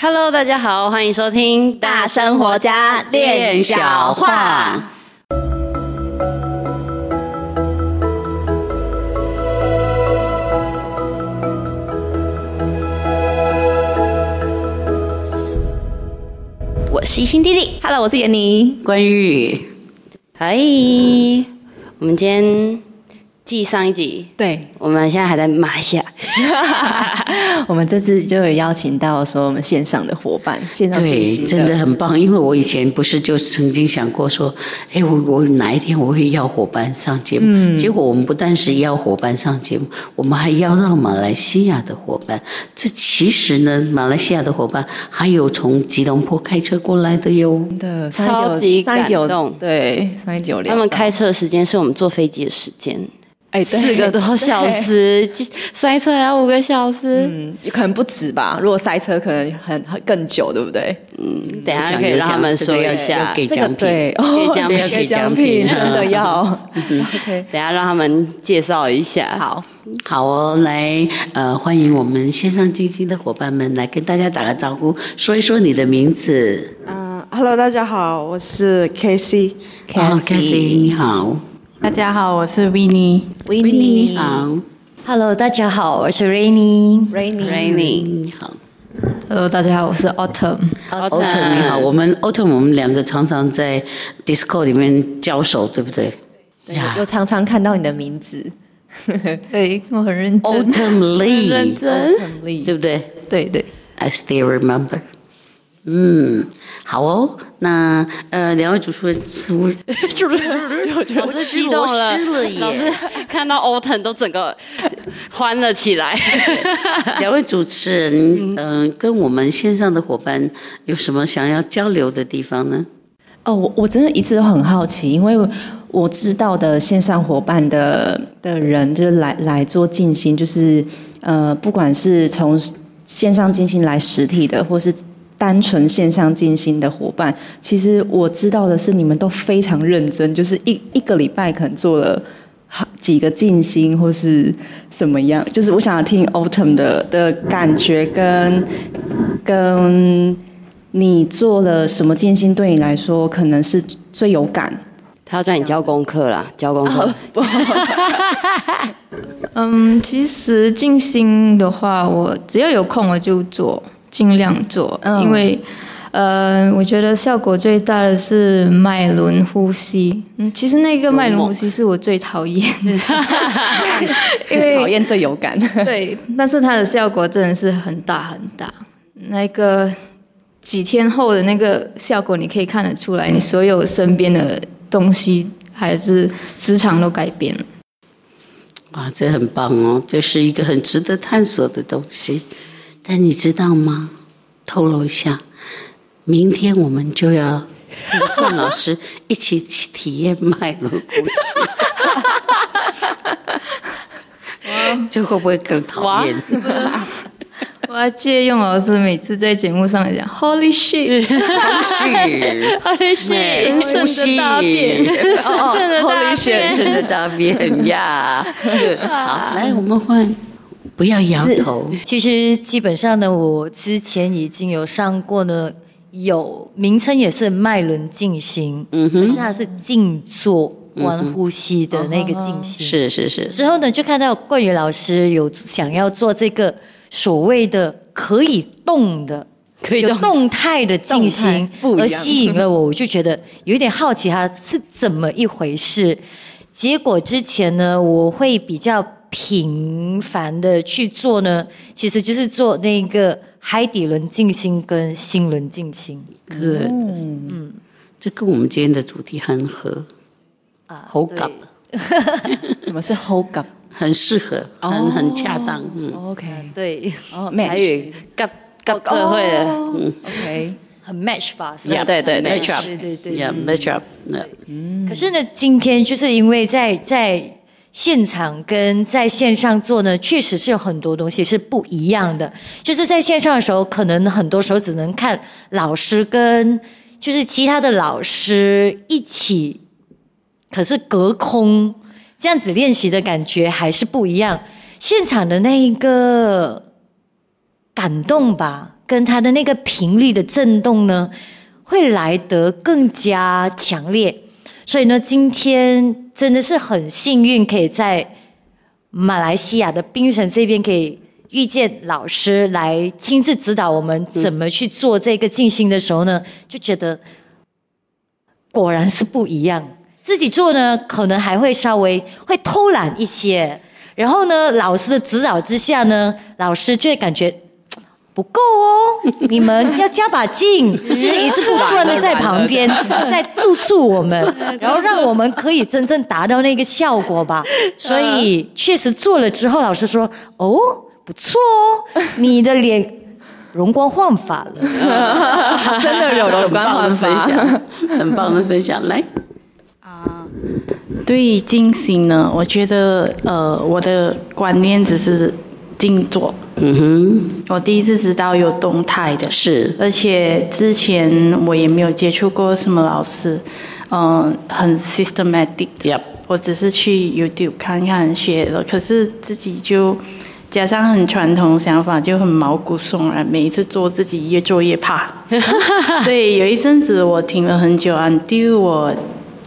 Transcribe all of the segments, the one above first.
Hello，大家好，欢迎收听《大生活家练小话》。我是新弟弟，Hello，我是闫妮，关玉，嗨，我们今天继上一集，对，我们现在还在马来西亚。我们这次就有邀请到说我们线上的伙伴，线上对，真的很棒。因为我以前不是就曾经想过说，哎，我我哪一天我会邀伙伴上节目？嗯，结果我们不但是邀伙伴上节目，我们还邀到马来西亚的伙伴。这其实呢，马来西亚的伙伴还有从吉隆坡开车过来的哟。的超级感动，对，三九零。他们开车的时间是我们坐飞机的时间。哎，四个多小时，塞车要五个小时，嗯，也可能不止吧。如果塞车，可能很很更久，对不对？嗯，等下可以让他们说一下，给奖品，给奖品，给奖品，真的要。OK，等下让他们介绍一下。好，好哦，来，呃，欢迎我们线上静心的伙伴们来跟大家打个招呼，说一说你的名字。嗯，Hello，大家好，我是 Casey。Casey，你好。大家好，我是 Winnie。Winnie 你好，Hello，大家好，我是 Rainy。Rainy，Rainy，你好。Hello，大家好，我是 Autumn。Autumn 你好，我们 Autumn 我们两个常常在 Discord 里面交手，对不对？对呀，又常常看到你的名字。对，我很认真。Autumn Lee，认真，对不对？对对。I still remember。嗯，好哦。那呃，两位主持人是不是是不是？老师激动了，老师看到 Autumn 都整个欢了起来。两位主持人，嗯、呃，跟我们线上的伙伴有什么想要交流的地方呢？哦，我我真的一直都很好奇，因为我知道的线上伙伴的的人，就是来来做静心，就是呃，不管是从线上进行来实体的，或是。单纯线上静心的伙伴，其实我知道的是，你们都非常认真，就是一一个礼拜可能做了好几个静心，或是什么样。就是我想要听 Autumn 的的感觉跟，跟跟你做了什么静心，对你来说可能是最有感。他要叫你交功课啦，交功课。嗯，其实静心的话，我只要有空我就做。尽量做，嗯因为，呃，我觉得效果最大的是脉轮呼吸。嗯，其实那个脉轮呼吸是我最讨厌的，因为讨厌最有感。对，但是它的效果真的是很大很大。那个几天后的那个效果，你可以看得出来，你所有身边的东西还是磁场都改变了。哇，这很棒哦，这是一个很值得探索的东西。但你知道吗？透露一下，明天我们就要跟郑老师一起体验脉轮呼吸，这会不会更讨厌？我要借用老师每次在节目上讲 “Holy shit”，Holy shit，神圣的大便，神圣的大便，神圣的大便呀！好，来，我们换。不要摇头。其实基本上呢，我之前已经有上过呢，有名称也是脉轮静心，嗯哼，可是它是静坐观呼吸的那个静心。是是是。之后呢，就看到冠宇老师有想要做这个所谓的可以动的、可以动动态的静心，而吸引了我，我就觉得有一点好奇，它是怎么一回事。结果之前呢，我会比较。频繁的去做呢，其实就是做那个海底轮静心跟心轮静心。对，嗯，这跟我们今天的主题很合啊，好感。什么是好感？很适合，很很恰当。嗯，OK，对，哦，还有夹夹这会的，嗯，OK，很 match 吧？对对对，match up，对对对，match up。嗯，可是呢，今天就是因为在在。现场跟在线上做呢，确实是有很多东西是不一样的。就是在线上的时候，可能很多时候只能看老师跟就是其他的老师一起，可是隔空这样子练习的感觉还是不一样。现场的那一个感动吧，跟他的那个频率的震动呢，会来得更加强烈。所以呢，今天真的是很幸运，可以在马来西亚的槟城这边可以遇见老师来亲自指导我们怎么去做这个静心的时候呢，就觉得果然是不一样。自己做呢，可能还会稍微会偷懒一些。然后呢，老师的指导之下呢，老师就会感觉不够哦，你们要加把劲，就是一直不断的在旁边在督促我们，然后让我们可以真正达到那个效果吧。所以确实做了之后，老师说：“哦，不错哦，你的脸容光焕发了，真的有容光焕发，很棒的分享，来。”啊对于金星呢，我觉得呃，我的观念只是静坐。嗯哼，我第一次知道有动态的，是，而且之前我也没有接触过什么老师，嗯、呃，很 systematic。Yep. 我只是去 YouTube 看看学了，可是自己就加上很传统想法，就很毛骨悚然。每一次做自己越做越怕，所以有一阵子我停了很久啊。第二我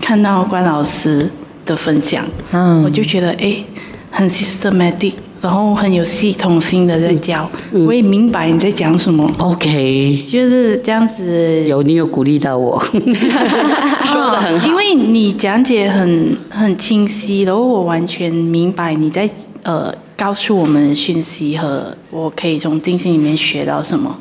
看到关老师。的分享，嗯，我就觉得哎，很 systematic，然后很有系统性的在教，我也明白你在讲什么。OK，就是这样子。有你有鼓励到我，说的很好，因为你讲解很很清晰，然后我完全明白你在呃告诉我们的讯息和我可以从静心里面学到什么。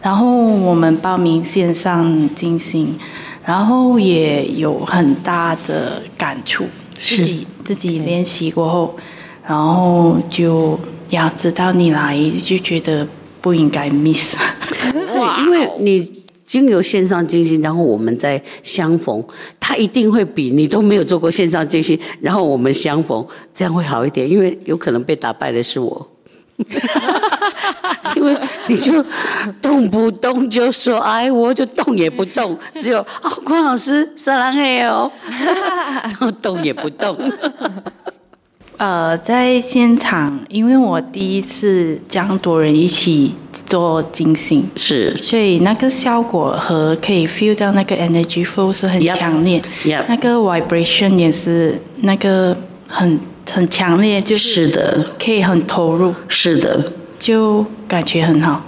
然后我们报名线上静心，然后也有很大的感触。自己自己练习过后，然后就要知道你来，就觉得不应该 miss。对，因为你经由线上进行，然后我们再相逢，他一定会比你都没有做过线上进行，然后我们相逢，这样会好一点。因为有可能被打败的是我，因为你就动不动就说哎，我就动也不动，只有哦，关老师撒浪嘿哦。然后动也不动。呃，在现场，因为我第一次这样多人一起做静心，是，所以那个效果和可以 feel 到那个 energy flow 是很强烈，yep, yep. 那个 vibration 也是那个很很强烈，就是的，可以很投入，是的，就感觉很好。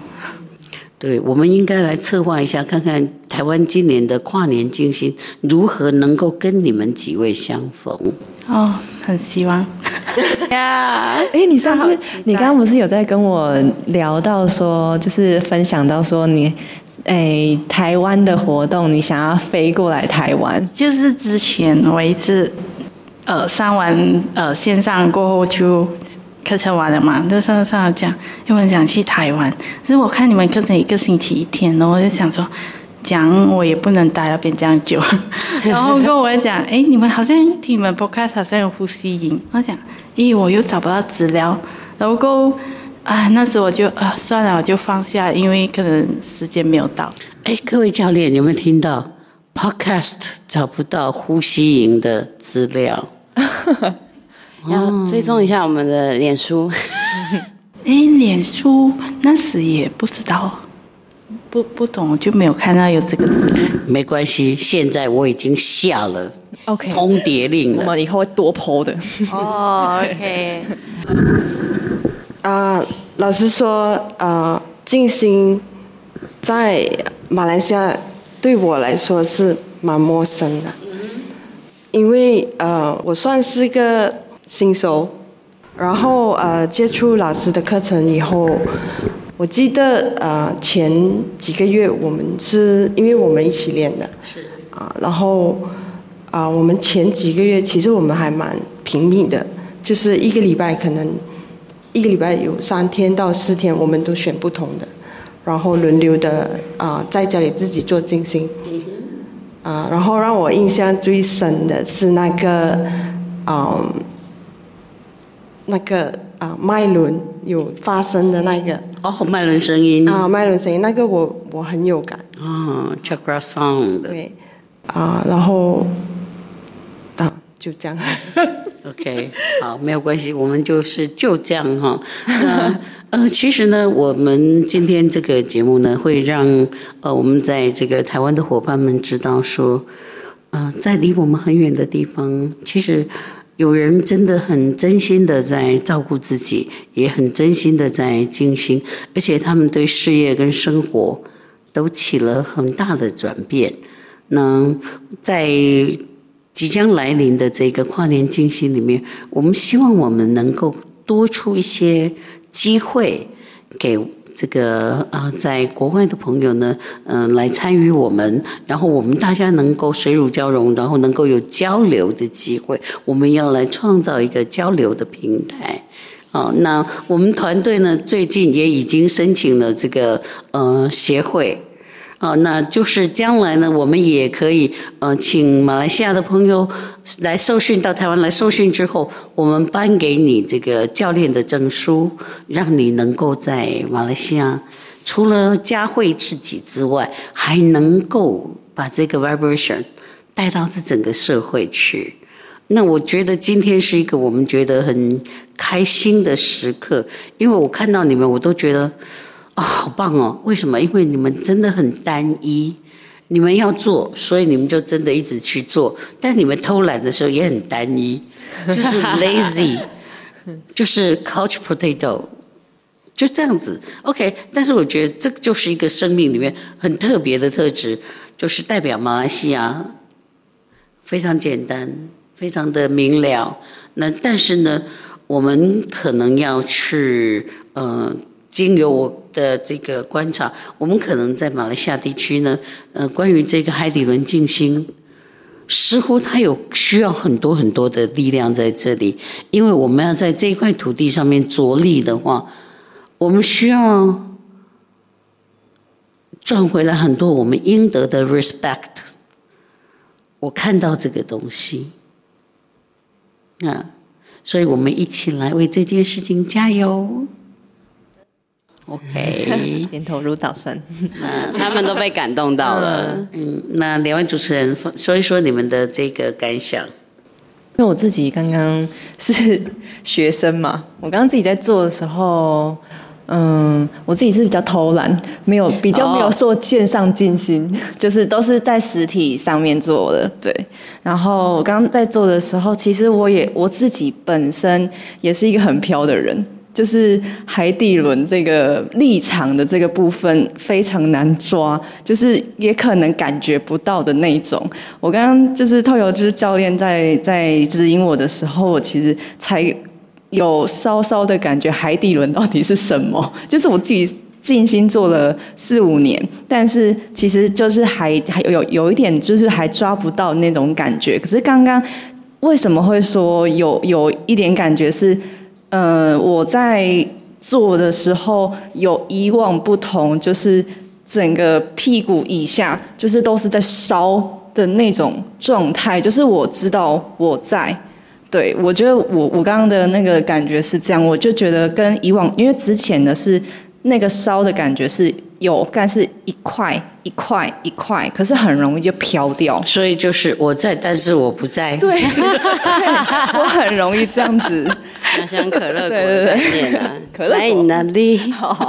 对，我们应该来策划一下，看看台湾今年的跨年静心如何能够跟你们几位相逢。哦，很希望 呀！哎，你上次你刚刚不是有在跟我聊到说，就是分享到说你，哎，台湾的活动，你想要飞过来台湾？就是之前我一次，呃，上完呃线上过后就。课程完了嘛？就上上讲，因为很想去台湾。可是我看你们课程一个星期一天，然后我就想说，讲我也不能待那边这样久。然后跟我讲，哎，你们好像听你们 podcast 好像有呼吸音。我讲，咦，我又找不到资料。然后够，啊，那时我就啊，算了，我就放下，因为可能时间没有到。哎，各位教练有没有听到 podcast 找不到呼吸音的资料？要追踪一下我们的脸书。哎，脸书那时也不知道，不不懂就没有看到有这个字。没关系，现在我已经下了 OK 通牒令了。我们以后会多 po 的。哦、oh,，OK。啊，老实说，呃，静心在马来西亚对我来说是蛮陌生的，因为呃，我算是个。新手，然后呃接触老师的课程以后，我记得呃前几个月我们是因为我们一起练的，是。啊，然后啊我们前几个月其实我们还蛮频密的，就是一个礼拜可能一个礼拜有三天到四天，我们都选不同的，然后轮流的啊在家里自己做静心，啊然后让我印象最深的是那个嗯。那个啊，脉轮有发声的那个哦，麦伦声音啊，麦伦声音那个我我很有感啊，chakra sound 对啊，然后啊就这样。OK，好，没有关系，我们就是就这样哈。那呃，其实呢，我们今天这个节目呢，会让呃我们在这个台湾的伙伴们知道说，呃，在离我们很远的地方，其实有人真的很真心的在照顾自己，也很真心的在精心，而且他们对事业跟生活都起了很大的转变。那在即将来临的这个跨年静心里面，我们希望我们能够多出一些机会给这个啊，在国外的朋友呢，嗯，来参与我们，然后我们大家能够水乳交融，然后能够有交流的机会。我们要来创造一个交流的平台。好，那我们团队呢，最近也已经申请了这个呃协会。好，那就是将来呢，我们也可以呃，请马来西亚的朋友来受训，到台湾来受训之后，我们颁给你这个教练的证书，让你能够在马来西亚除了教会自己之外，还能够把这个 vibration 带到这整个社会去。那我觉得今天是一个我们觉得很开心的时刻，因为我看到你们，我都觉得。啊、哦，好棒哦！为什么？因为你们真的很单一，你们要做，所以你们就真的一直去做。但你们偷懒的时候也很单一，就是 lazy，就是 couch potato，就这样子。OK，但是我觉得这就是一个生命里面很特别的特质，就是代表马来西亚非常简单，非常的明了。那但是呢，我们可能要去，嗯、呃。经由我的这个观察，我们可能在马来西亚地区呢，呃，关于这个海底轮静心，似乎它有需要很多很多的力量在这里，因为我们要在这一块土地上面着力的话，我们需要赚回来很多我们应得的 respect。我看到这个东西，啊，所以我们一起来为这件事情加油。OK，点头如捣蒜，他们都被感动到了。嗯，那两位主持人说一说你们的这个感想。因为我自己刚刚是学生嘛，我刚刚自己在做的时候，嗯，我自己是比较偷懒，没有比较没有做线上静心，哦、就是都是在实体上面做的。对，然后我刚刚在做的时候，其实我也我自己本身也是一个很飘的人。就是海底轮这个立场的这个部分非常难抓，就是也可能感觉不到的那种。我刚刚就是透过就是教练在在指引我的时候，我其实才有稍稍的感觉海底轮到底是什么。就是我自己静心做了四五年，但是其实就是还还有有一点就是还抓不到那种感觉。可是刚刚为什么会说有有一点感觉是？嗯，我在做的时候有以往不同，就是整个屁股以下就是都是在烧的那种状态，就是我知道我在，对，我觉得我我刚刚的那个感觉是这样，我就觉得跟以往，因为之前的是那个烧的感觉是有，但是一块一块一块，可是很容易就飘掉，所以就是我在，但是我不在，对，对我很容易这样子。像可乐果的 概念啊，可乐在哪里？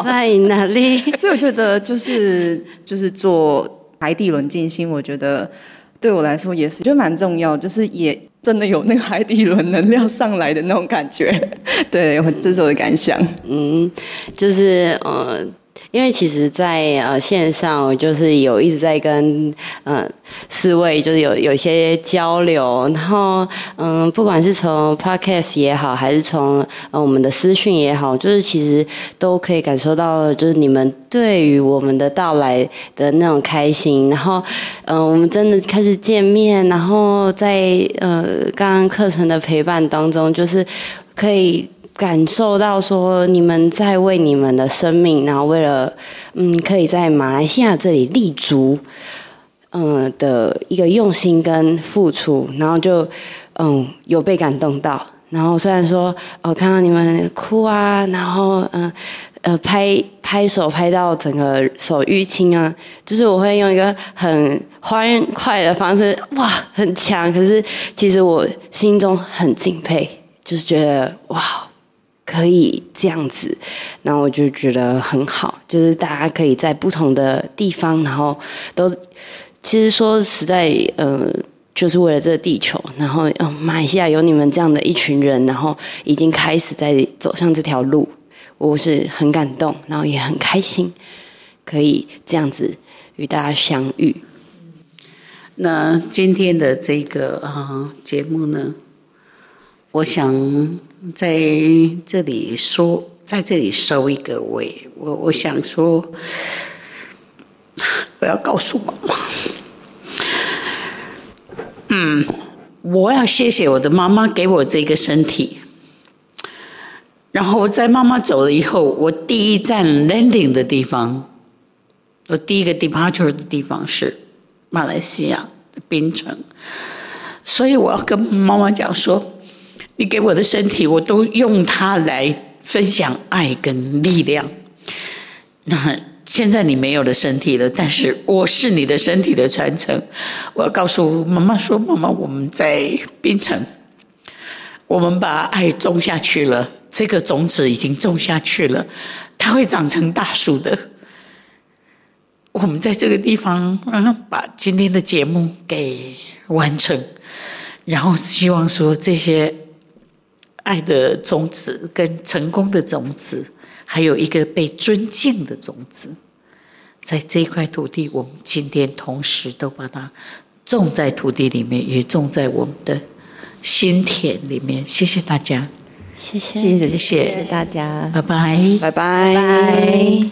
在哪里？所以我觉得就是就是做海底轮静心，我觉得对我来说也是就蛮重要，就是也真的有那个海底轮能量上来的那种感觉。对，这是我的感想。嗯，就是呃。因为其实在，呃线上，我就是有一直在跟嗯、呃、四位就是有有些交流，然后嗯，不管是从 podcast 也好，还是从呃我们的私讯也好，就是其实都可以感受到，就是你们对于我们的到来的那种开心。然后嗯、我们真的开始见面，然后在呃刚刚课程的陪伴当中，就是可以。感受到说你们在为你们的生命，然后为了嗯，可以在马来西亚这里立足，嗯的一个用心跟付出，然后就嗯有被感动到。然后虽然说我看到你们哭啊，然后嗯呃拍拍手拍到整个手淤青啊，就是我会用一个很欢快的方式，哇，很强。可是其实我心中很敬佩，就是觉得哇，可以这样子，那我就觉得很好，就是大家可以在不同的地方，然后都其实说实在，呃。就是为了这个地球，然后嗯，马来西亚有你们这样的一群人，然后已经开始在走向这条路，我是很感动，然后也很开心，可以这样子与大家相遇。那今天的这个啊节目呢，我想在这里说，在这里收一个尾，我我想说，我要告诉妈妈。嗯，我要谢谢我的妈妈给我这个身体。然后在妈妈走了以后，我第一站 landing 的地方，我第一个 departure 的地方是马来西亚的槟城。所以我要跟妈妈讲说，你给我的身体，我都用它来分享爱跟力量。那。现在你没有了身体了，但是我是你的身体的传承。我要告诉妈妈说：“妈妈，我们在槟城，我们把爱种下去了，这个种子已经种下去了，它会长成大树的。我们在这个地方，把今天的节目给完成，然后希望说这些爱的种子跟成功的种子。”还有一个被尊敬的种子，在这块土地，我们今天同时都把它种在土地里面，也种在我们的心田里面。谢谢大家，谢谢，谢谢，谢谢大家，拜拜，拜拜。